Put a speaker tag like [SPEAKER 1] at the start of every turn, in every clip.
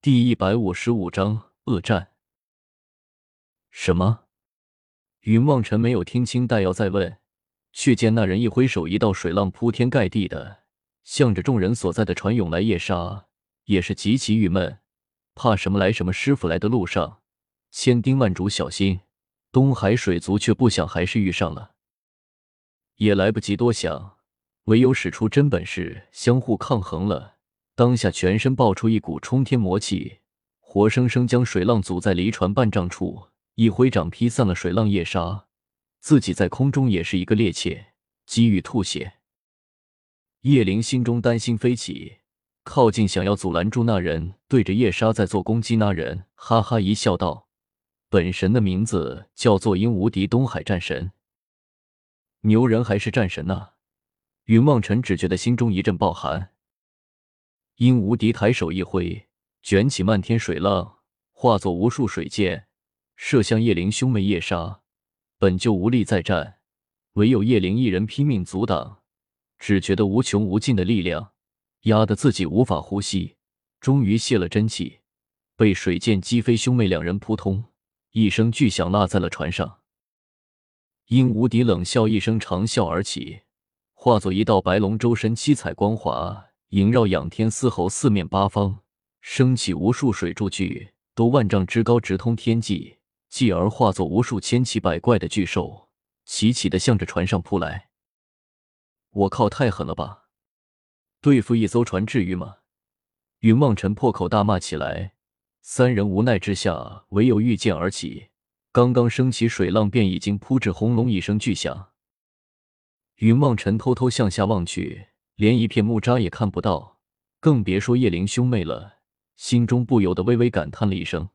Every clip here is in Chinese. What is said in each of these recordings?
[SPEAKER 1] 第一百五十五章恶战。什么？云望尘没有听清，待要再问，却见那人一挥手，一道水浪铺天盖地的向着众人所在的船涌来。夜杀也是极其郁闷，怕什么来什么。师傅来的路上，千叮万嘱小心。东海水族却不想，还是遇上了，也来不及多想，唯有使出真本事，相互抗衡了。当下全身爆出一股冲天魔气，活生生将水浪阻在离船半丈处，一挥掌劈散了水浪。夜杀自己在空中也是一个趔趄，几欲吐血。叶灵心中担心飞起，靠近想要阻拦住那人，对着夜杀在做攻击。那人哈哈一笑，道：“本神的名字叫做鹰无敌东海战神。牛人还是战神呢？”云望尘只觉得心中一阵暴寒。殷无敌抬手一挥，卷起漫天水浪，化作无数水箭，射向叶灵兄妹夜杀。本就无力再战，唯有叶灵一人拼命阻挡，只觉得无穷无尽的力量压得自己无法呼吸，终于泄了真气，被水箭击飞。兄妹两人扑通一声巨响，落在了船上。殷无敌冷笑一声，长啸而起，化作一道白龙，周身七彩光华。萦绕仰天嘶吼，四面八方升起无数水柱巨，都万丈之高，直通天际，继而化作无数千奇百怪的巨兽，齐齐的向着船上扑来。我靠，太狠了吧！对付一艘船至于吗？云望尘破口大骂起来。三人无奈之下，唯有御剑而起。刚刚升起水浪，便已经扑至，轰隆一声巨响。云望尘偷偷向下望去。连一片木渣也看不到，更别说叶灵兄妹了。心中不由得微微感叹了一声。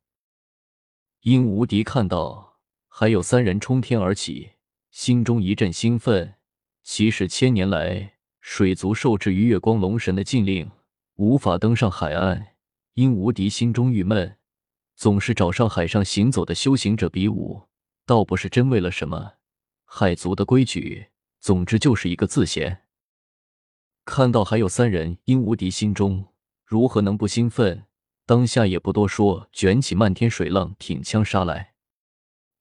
[SPEAKER 1] 殷无敌看到还有三人冲天而起，心中一阵兴奋。其实千年来，水族受制于月光龙神的禁令，无法登上海岸。殷无敌心中郁闷，总是找上海上行走的修行者比武，倒不是真为了什么海族的规矩，总之就是一个字闲。看到还有三人，殷无敌心中如何能不兴奋？当下也不多说，卷起漫天水浪，挺枪杀来。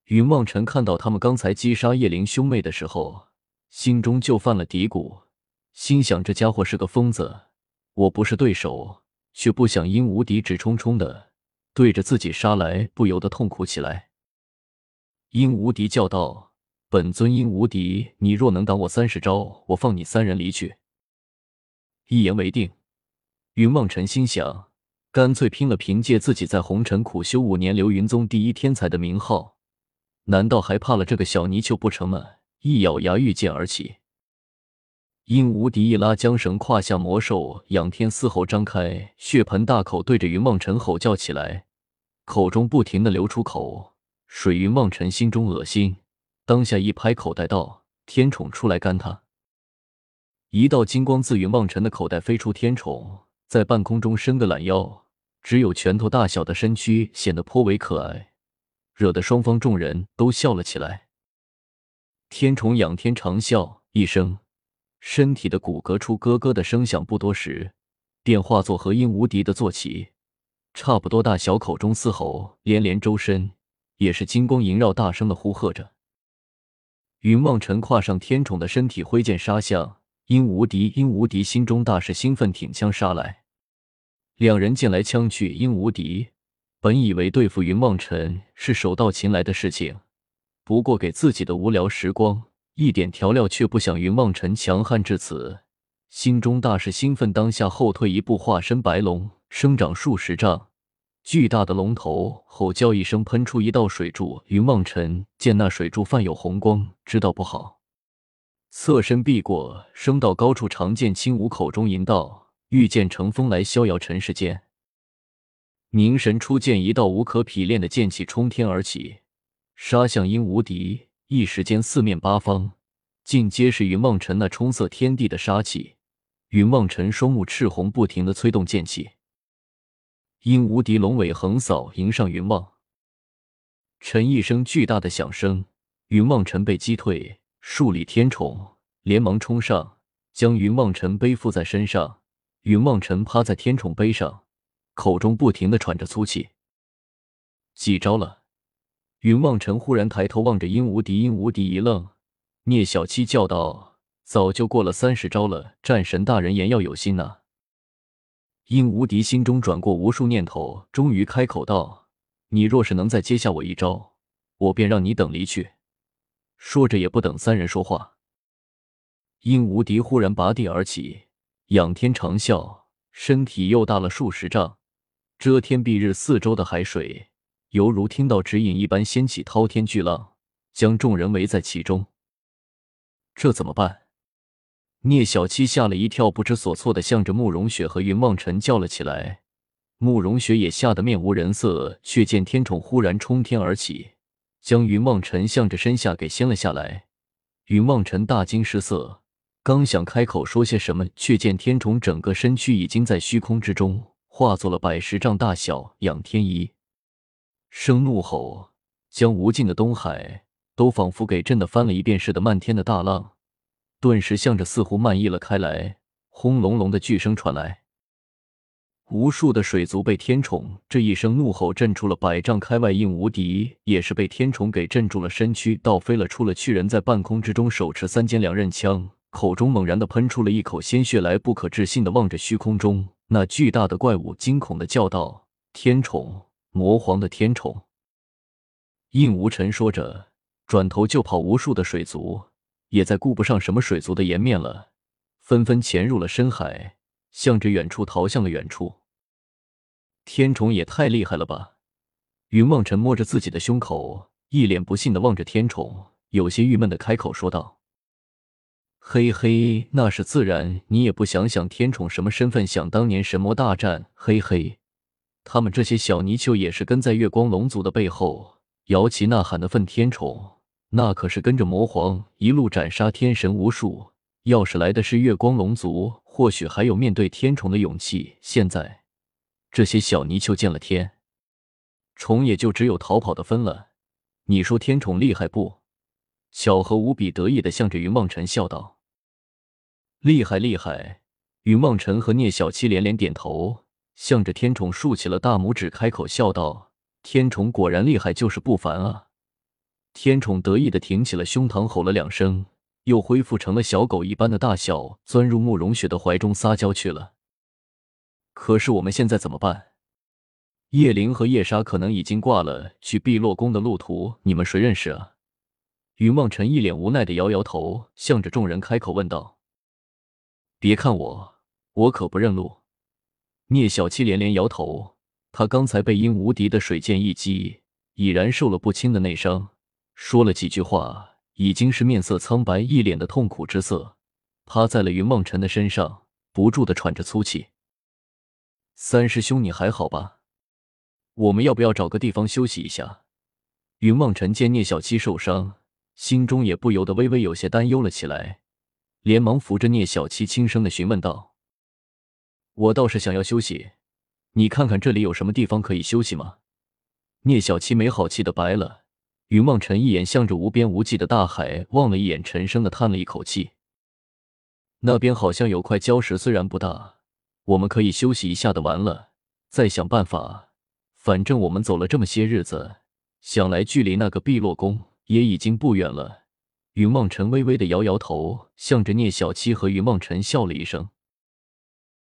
[SPEAKER 1] 云望尘看到他们刚才击杀叶灵兄妹的时候，心中就犯了嘀咕，心想这家伙是个疯子，我不是对手，却不想殷无敌直冲冲的对着自己杀来，不由得痛苦起来。殷无敌叫道：“本尊殷无敌，你若能挡我三十招，我放你三人离去。”一言为定，云梦尘心想，干脆拼了！凭借自己在红尘苦修五年，流云宗第一天才的名号，难道还怕了这个小泥鳅不成吗？一咬牙，御剑而起。殷无敌一拉缰绳，胯下魔兽仰天嘶吼，张开血盆大口，对着云梦尘吼叫起来，口中不停的流出口水。云梦尘心中恶心，当下一拍口袋道：“天宠出来干他！”一道金光自云望尘的口袋飞出，天宠在半空中伸个懒腰，只有拳头大小的身躯显得颇为可爱，惹得双方众人都笑了起来。天宠仰天长啸一声，身体的骨骼出咯咯的声响，不多时便化作和音无敌的坐骑，差不多大小，口中嘶吼连连，周身也是金光萦绕，大声的呼喝着。云望尘跨上天宠的身体，挥剑杀向。殷无敌，殷无敌心中大是兴奋，挺枪杀来。两人剑来枪去，殷无敌本以为对付云望尘是手到擒来的事情，不过给自己的无聊时光一点调料，却不想云望尘强悍至此，心中大是兴奋，当下后退一步，化身白龙，生长数十丈，巨大的龙头吼叫一声，喷出一道水柱。云望尘见那水柱泛有红光，知道不好。侧身避过，升到高处，长剑轻舞，口中吟道：“御剑乘风来，逍遥尘世间。”凝神出剑，一道无可匹练的剑气冲天而起，杀向殷无敌。一时间，四面八方尽皆是云望尘那冲塞天地的杀气。云望尘双目赤红，不停的催动剑气。殷无敌龙尾横扫，迎上云望尘，一声巨大的响声，云望尘被击退。数里天宠连忙冲上，将云望尘背负在身上。云望尘趴在天宠背上，口中不停的喘着粗气。几招了？云望尘忽然抬头望着殷无敌，殷无敌一愣，聂小七叫道：“早就过了三十招了，战神大人言要有心呐。”殷无敌心中转过无数念头，终于开口道：“你若是能再接下我一招，我便让你等离去。”说着，也不等三人说话，殷无敌忽然拔地而起，仰天长啸，身体又大了数十丈，遮天蔽日，四周的海水犹如听到指引一般掀起滔天巨浪，将众人围在其中。这怎么办？聂小七吓了一跳，不知所措的向着慕容雪和云望尘叫了起来。慕容雪也吓得面无人色，却见天宠忽然冲天而起。将云望尘向着身下给掀了下来，云望尘大惊失色，刚想开口说些什么，却见天虫整个身躯已经在虚空之中化作了百十丈大小、仰天一声怒吼，将无尽的东海都仿佛给震得翻了一遍似的，漫天的大浪顿时向着似乎漫溢了开来，轰隆隆的巨声传来。无数的水族被天宠这一声怒吼震出了百丈开外，应无敌也是被天宠给震住了身躯，倒飞了出了去。人在半空之中手持三尖两刃枪，口中猛然的喷出了一口鲜血来，不可置信的望着虚空中那巨大的怪物，惊恐的叫道：“天宠，魔皇的天宠！”应无尘说着，转头就跑。无数的水族也再顾不上什么水族的颜面了，纷纷潜入了深海，向着远处逃向了远处。天宠也太厉害了吧！云望尘摸着自己的胸口，一脸不信的望着天宠，有些郁闷的开口说道：“嘿嘿，那是自然。你也不想想天宠什么身份？想当年神魔大战，嘿嘿，他们这些小泥鳅也是跟在月光龙族的背后摇旗呐喊的份。天宠那可是跟着魔皇一路斩杀天神无数。要是来的是月光龙族，或许还有面对天宠的勇气。现在……”这些小泥鳅见了天虫，也就只有逃跑的分了。你说天宠厉害不？巧合无比得意的向着云梦辰笑道：“厉害，厉害！”云梦辰和聂小七连连点头，向着天宠竖起了大拇指，开口笑道：“天宠果然厉害，就是不凡啊！”天宠得意的挺起了胸膛，吼了两声，又恢复成了小狗一般的大小，钻入慕容雪的怀中撒娇去了。可是我们现在怎么办？叶灵和叶莎可能已经挂了去碧落宫的路途，你们谁认识啊？云望尘一脸无奈的摇摇头，向着众人开口问道：“别看我，我可不认路。”聂小七连连摇头，他刚才被殷无敌的水剑一击，已然受了不轻的内伤，说了几句话，已经是面色苍白，一脸的痛苦之色，趴在了云望尘的身上，不住的喘着粗气。三师兄，你还好吧？我们要不要找个地方休息一下？云望尘见聂小七受伤，心中也不由得微微有些担忧了起来，连忙扶着聂小七，轻声的询问道：“我倒是想要休息，你看看这里有什么地方可以休息吗？”聂小七没好气的白了云望尘一眼，向着无边无际的大海望了一眼，沉声的叹了一口气：“那边好像有块礁石，虽然不大。”我们可以休息一下的，完了再想办法。反正我们走了这么些日子，想来距离那个碧落宫也已经不远了。云梦尘微微的摇摇头，向着聂小七和云梦尘笑了一声。